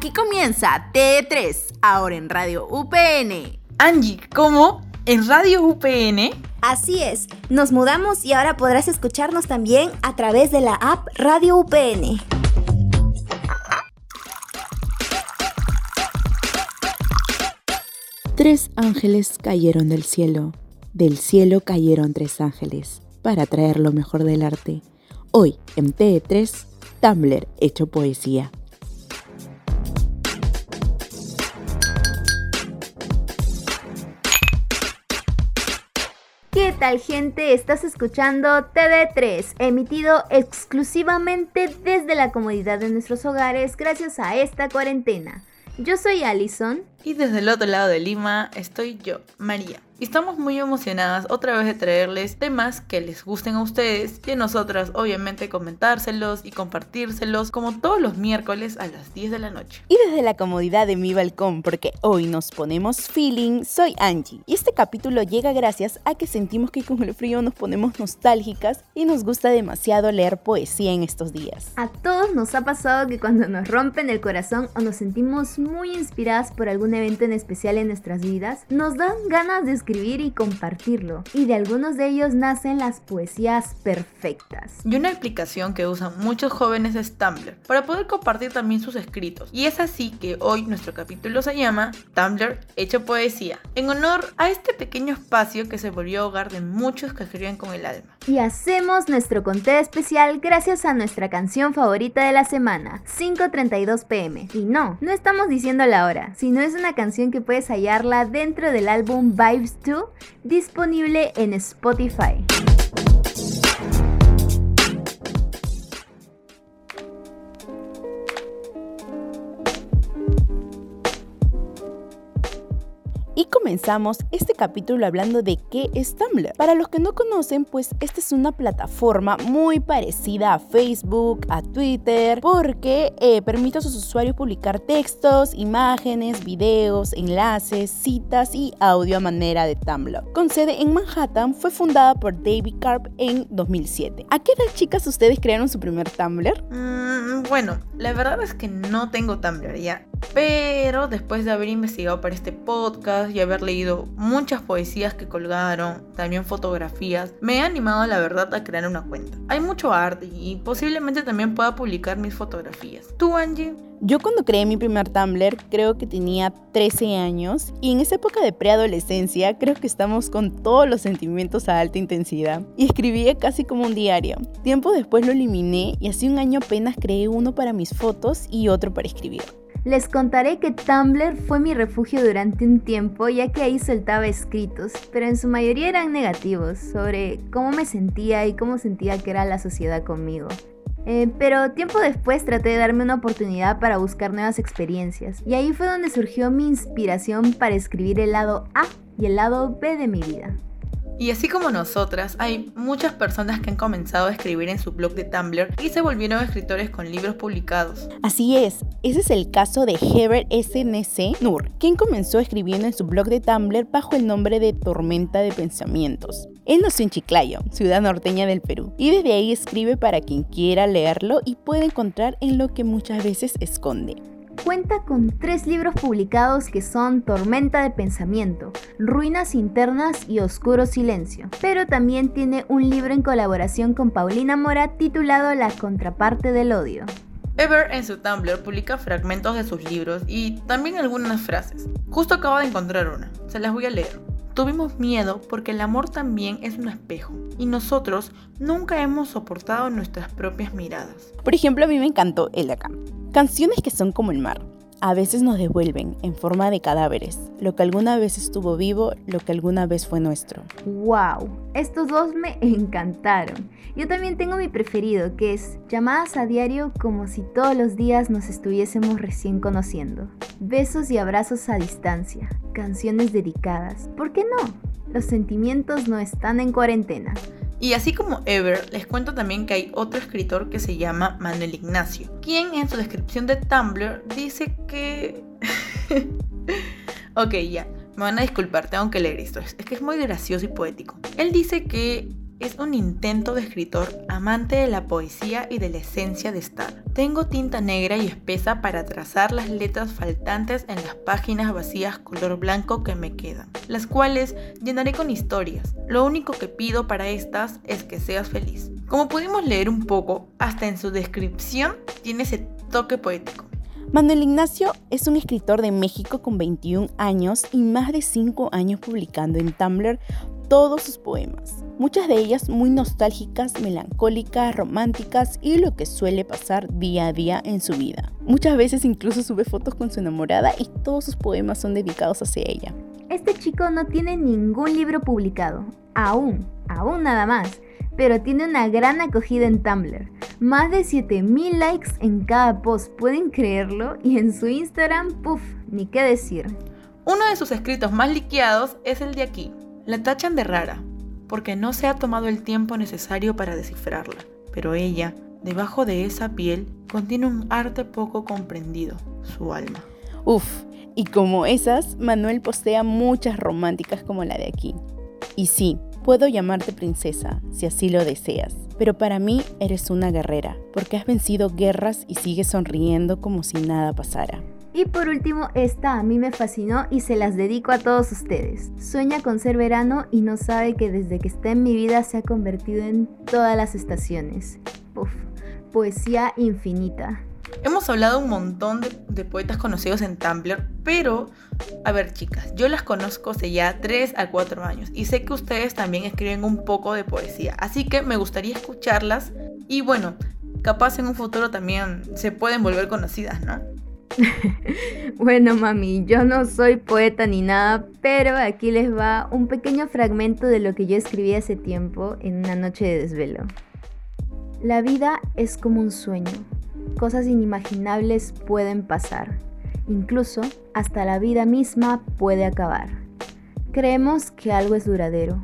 Aquí comienza T3, ahora en Radio UPN. Angie, ¿cómo? ¿En Radio UPN? Así es, nos mudamos y ahora podrás escucharnos también a través de la app Radio UPN. Tres ángeles cayeron del cielo. Del cielo cayeron tres ángeles para traer lo mejor del arte. Hoy en T3, Tumblr hecho poesía. Tal gente? Estás escuchando TD3, emitido exclusivamente desde la comodidad de nuestros hogares gracias a esta cuarentena. Yo soy Allison. Y desde el otro lado de Lima estoy yo, María. Y estamos muy emocionadas otra vez de traerles temas que les gusten a ustedes y a nosotras obviamente comentárselos y compartírselos como todos los miércoles a las 10 de la noche. Y desde la comodidad de mi balcón, porque hoy nos ponemos feeling, soy Angie. Y este capítulo llega gracias a que sentimos que con el frío nos ponemos nostálgicas y nos gusta demasiado leer poesía en estos días. A todos nos ha pasado que cuando nos rompen el corazón o nos sentimos muy inspiradas por algún evento en especial en nuestras vidas, nos dan ganas de escribir escribir y compartirlo, y de algunos de ellos nacen las poesías perfectas. Y una aplicación que usan muchos jóvenes es Tumblr, para poder compartir también sus escritos. Y es así que hoy nuestro capítulo se llama Tumblr Hecho Poesía, en honor a este pequeño espacio que se volvió hogar de muchos que escriben con el alma. Y hacemos nuestro conteo especial gracias a nuestra canción favorita de la semana, 5.32 pm. Y no, no estamos diciendo la hora, sino es una canción que puedes hallarla dentro del álbum Vibes disponible en Spotify. Comenzamos este capítulo hablando de qué es Tumblr. Para los que no conocen, pues esta es una plataforma muy parecida a Facebook, a Twitter, porque eh, permite a sus usuarios publicar textos, imágenes, videos, enlaces, citas y audio a manera de Tumblr. Con sede en Manhattan, fue fundada por David Karp en 2007. ¿A qué edad, chicas, ustedes crearon su primer Tumblr? Mm, bueno, la verdad es que no tengo Tumblr ya, pero después de haber investigado para este podcast, haber leído muchas poesías que colgaron, también fotografías, me he animado la verdad a crear una cuenta. Hay mucho arte y posiblemente también pueda publicar mis fotografías. ¿Tú, Angie? Yo cuando creé mi primer Tumblr creo que tenía 13 años y en esa época de preadolescencia creo que estamos con todos los sentimientos a alta intensidad y escribía casi como un diario. Tiempo después lo eliminé y hace un año apenas creé uno para mis fotos y otro para escribir. Les contaré que Tumblr fue mi refugio durante un tiempo ya que ahí soltaba escritos, pero en su mayoría eran negativos sobre cómo me sentía y cómo sentía que era la sociedad conmigo. Eh, pero tiempo después traté de darme una oportunidad para buscar nuevas experiencias y ahí fue donde surgió mi inspiración para escribir el lado A y el lado B de mi vida. Y así como nosotras, hay muchas personas que han comenzado a escribir en su blog de Tumblr y se volvieron escritores con libros publicados. Así es, ese es el caso de Herbert SNC Nur, quien comenzó escribiendo en su blog de Tumblr bajo el nombre de Tormenta de Pensamientos. Él nació en Chiclayo, ciudad norteña del Perú, y desde ahí escribe para quien quiera leerlo y puede encontrar en lo que muchas veces esconde. Cuenta con tres libros publicados que son Tormenta de Pensamiento, Ruinas Internas y Oscuro Silencio. Pero también tiene un libro en colaboración con Paulina Mora titulado La Contraparte del Odio. Ever en su Tumblr publica fragmentos de sus libros y también algunas frases. Justo acabo de encontrar una, se las voy a leer. Tuvimos miedo porque el amor también es un espejo y nosotros nunca hemos soportado nuestras propias miradas. Por ejemplo, a mí me encantó el acá. Canciones que son como el mar. A veces nos devuelven en forma de cadáveres, lo que alguna vez estuvo vivo, lo que alguna vez fue nuestro. ¡Wow! Estos dos me encantaron. Yo también tengo mi preferido, que es llamadas a diario como si todos los días nos estuviésemos recién conociendo. Besos y abrazos a distancia, canciones dedicadas. ¿Por qué no? Los sentimientos no están en cuarentena. Y así como Ever, les cuento también que hay otro escritor que se llama Manuel Ignacio, quien en su descripción de Tumblr dice que... ok, ya, me van a disculpar, tengo que leer esto, es que es muy gracioso y poético. Él dice que es un intento de escritor amante de la poesía y de la esencia de estar. Tengo tinta negra y espesa para trazar las letras faltantes en las páginas vacías color blanco que me quedan, las cuales llenaré con historias. Lo único que pido para estas es que seas feliz. Como pudimos leer un poco, hasta en su descripción tiene ese toque poético. Manuel Ignacio es un escritor de México con 21 años y más de 5 años publicando en Tumblr todos sus poemas, muchas de ellas muy nostálgicas, melancólicas, románticas y lo que suele pasar día a día en su vida. Muchas veces incluso sube fotos con su enamorada y todos sus poemas son dedicados hacia ella. Este chico no tiene ningún libro publicado, aún, aún nada más, pero tiene una gran acogida en Tumblr. Más de 7000 likes en cada post, ¿pueden creerlo? Y en su Instagram, puff, ni qué decir. Uno de sus escritos más liqueados es el de aquí, la tachan de rara, porque no se ha tomado el tiempo necesario para descifrarla, pero ella, debajo de esa piel, contiene un arte poco comprendido, su alma. Uf, y como esas, Manuel postea muchas románticas como la de aquí. Y sí, puedo llamarte princesa, si así lo deseas, pero para mí eres una guerrera, porque has vencido guerras y sigues sonriendo como si nada pasara. Y por último, esta a mí me fascinó y se las dedico a todos ustedes. Sueña con ser verano y no sabe que desde que está en mi vida se ha convertido en todas las estaciones. Uf, poesía infinita. Hemos hablado un montón de, poetas conocidos en Tumblr, pero, a ver chicas, yo las conozco hace ya 3 a 4 años y sé que ustedes también escriben un poco de poesía, así que me gustaría escucharlas y bueno, capaz en un futuro también se pueden volver conocidas, ¿no? bueno, mami, yo no soy poeta ni nada, pero aquí les va un pequeño fragmento de lo que yo escribí hace tiempo en una noche de desvelo. La vida es como un sueño. Cosas inimaginables pueden pasar. Incluso hasta la vida misma puede acabar. Creemos que algo es duradero.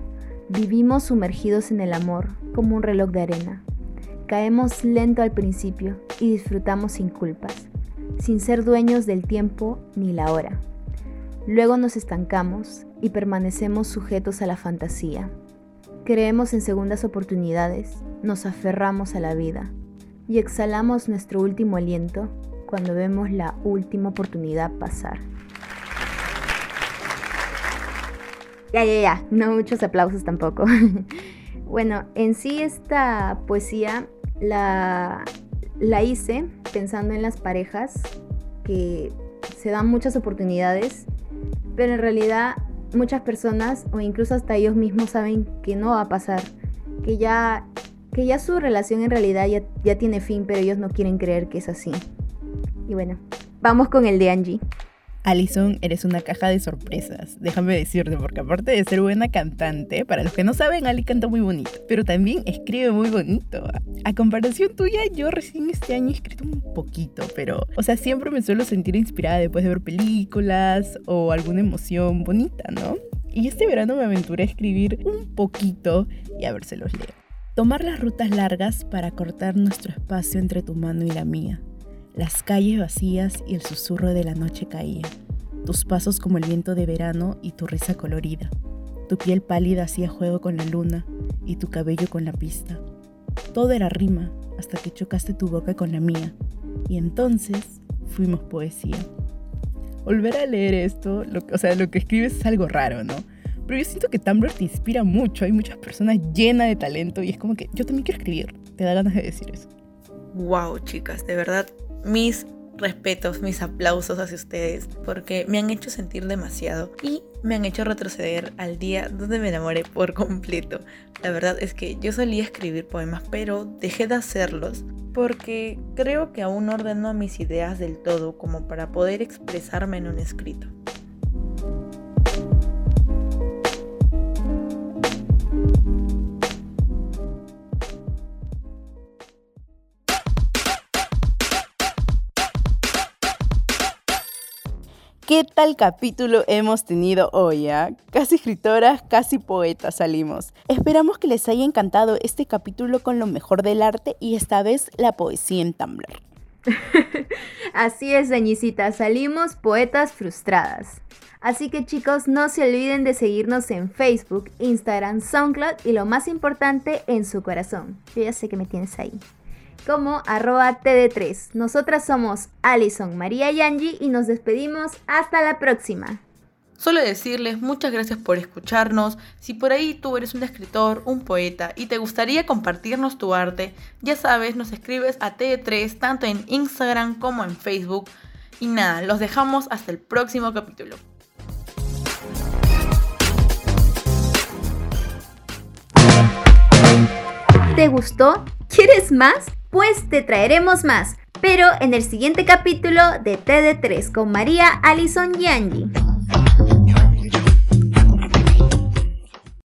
Vivimos sumergidos en el amor, como un reloj de arena. Caemos lento al principio y disfrutamos sin culpas sin ser dueños del tiempo ni la hora. Luego nos estancamos y permanecemos sujetos a la fantasía. Creemos en segundas oportunidades, nos aferramos a la vida y exhalamos nuestro último aliento cuando vemos la última oportunidad pasar. Ya, ya, ya, no muchos aplausos tampoco. bueno, en sí esta poesía la la hice pensando en las parejas que se dan muchas oportunidades, pero en realidad muchas personas o incluso hasta ellos mismos saben que no va a pasar, que ya, que ya su relación en realidad ya, ya tiene fin, pero ellos no quieren creer que es así. Y bueno, vamos con el de Angie. Alison, eres una caja de sorpresas, déjame decirte, porque aparte de ser buena cantante, para los que no saben, Ali canta muy bonito, pero también escribe muy bonito. A comparación tuya, yo recién este año he escrito un poquito, pero, o sea, siempre me suelo sentir inspirada después de ver películas o alguna emoción bonita, ¿no? Y este verano me aventuré a escribir un poquito y a ver, se los leo. Tomar las rutas largas para cortar nuestro espacio entre tu mano y la mía las calles vacías y el susurro de la noche caían. Tus pasos como el viento de verano y tu risa colorida. Tu piel pálida hacía juego con la luna y tu cabello con la pista. Todo era rima hasta que chocaste tu boca con la mía. Y entonces fuimos poesía. Volver a leer esto, o sea, lo que escribes es algo raro, ¿no? Pero yo siento que Tumblr te inspira mucho. Hay muchas personas llenas de talento y es como que yo también quiero escribir. Te da ganas de decir eso. Wow, chicas, de verdad mis respetos, mis aplausos hacia ustedes, porque me han hecho sentir demasiado y me han hecho retroceder al día donde me enamoré por completo. La verdad es que yo solía escribir poemas, pero dejé de hacerlos porque creo que aún no ordeno mis ideas del todo como para poder expresarme en un escrito. ¿Qué tal capítulo hemos tenido hoy? Ah? Casi escritoras, casi poetas salimos. Esperamos que les haya encantado este capítulo con lo mejor del arte y esta vez la poesía en Tumblr. Así es, Dañicita, salimos poetas frustradas. Así que chicos, no se olviden de seguirnos en Facebook, Instagram, SoundCloud y lo más importante, en su corazón. Yo ya sé que me tienes ahí. Como arroba TD3. Nosotras somos Alison, María y Angie y nos despedimos. Hasta la próxima. Solo decirles muchas gracias por escucharnos. Si por ahí tú eres un escritor, un poeta y te gustaría compartirnos tu arte, ya sabes, nos escribes a T3 tanto en Instagram como en Facebook. Y nada, los dejamos hasta el próximo capítulo. ¿Te gustó? ¿Quieres más? Pues te traeremos más, pero en el siguiente capítulo de TD3 con María, Alison y Angie.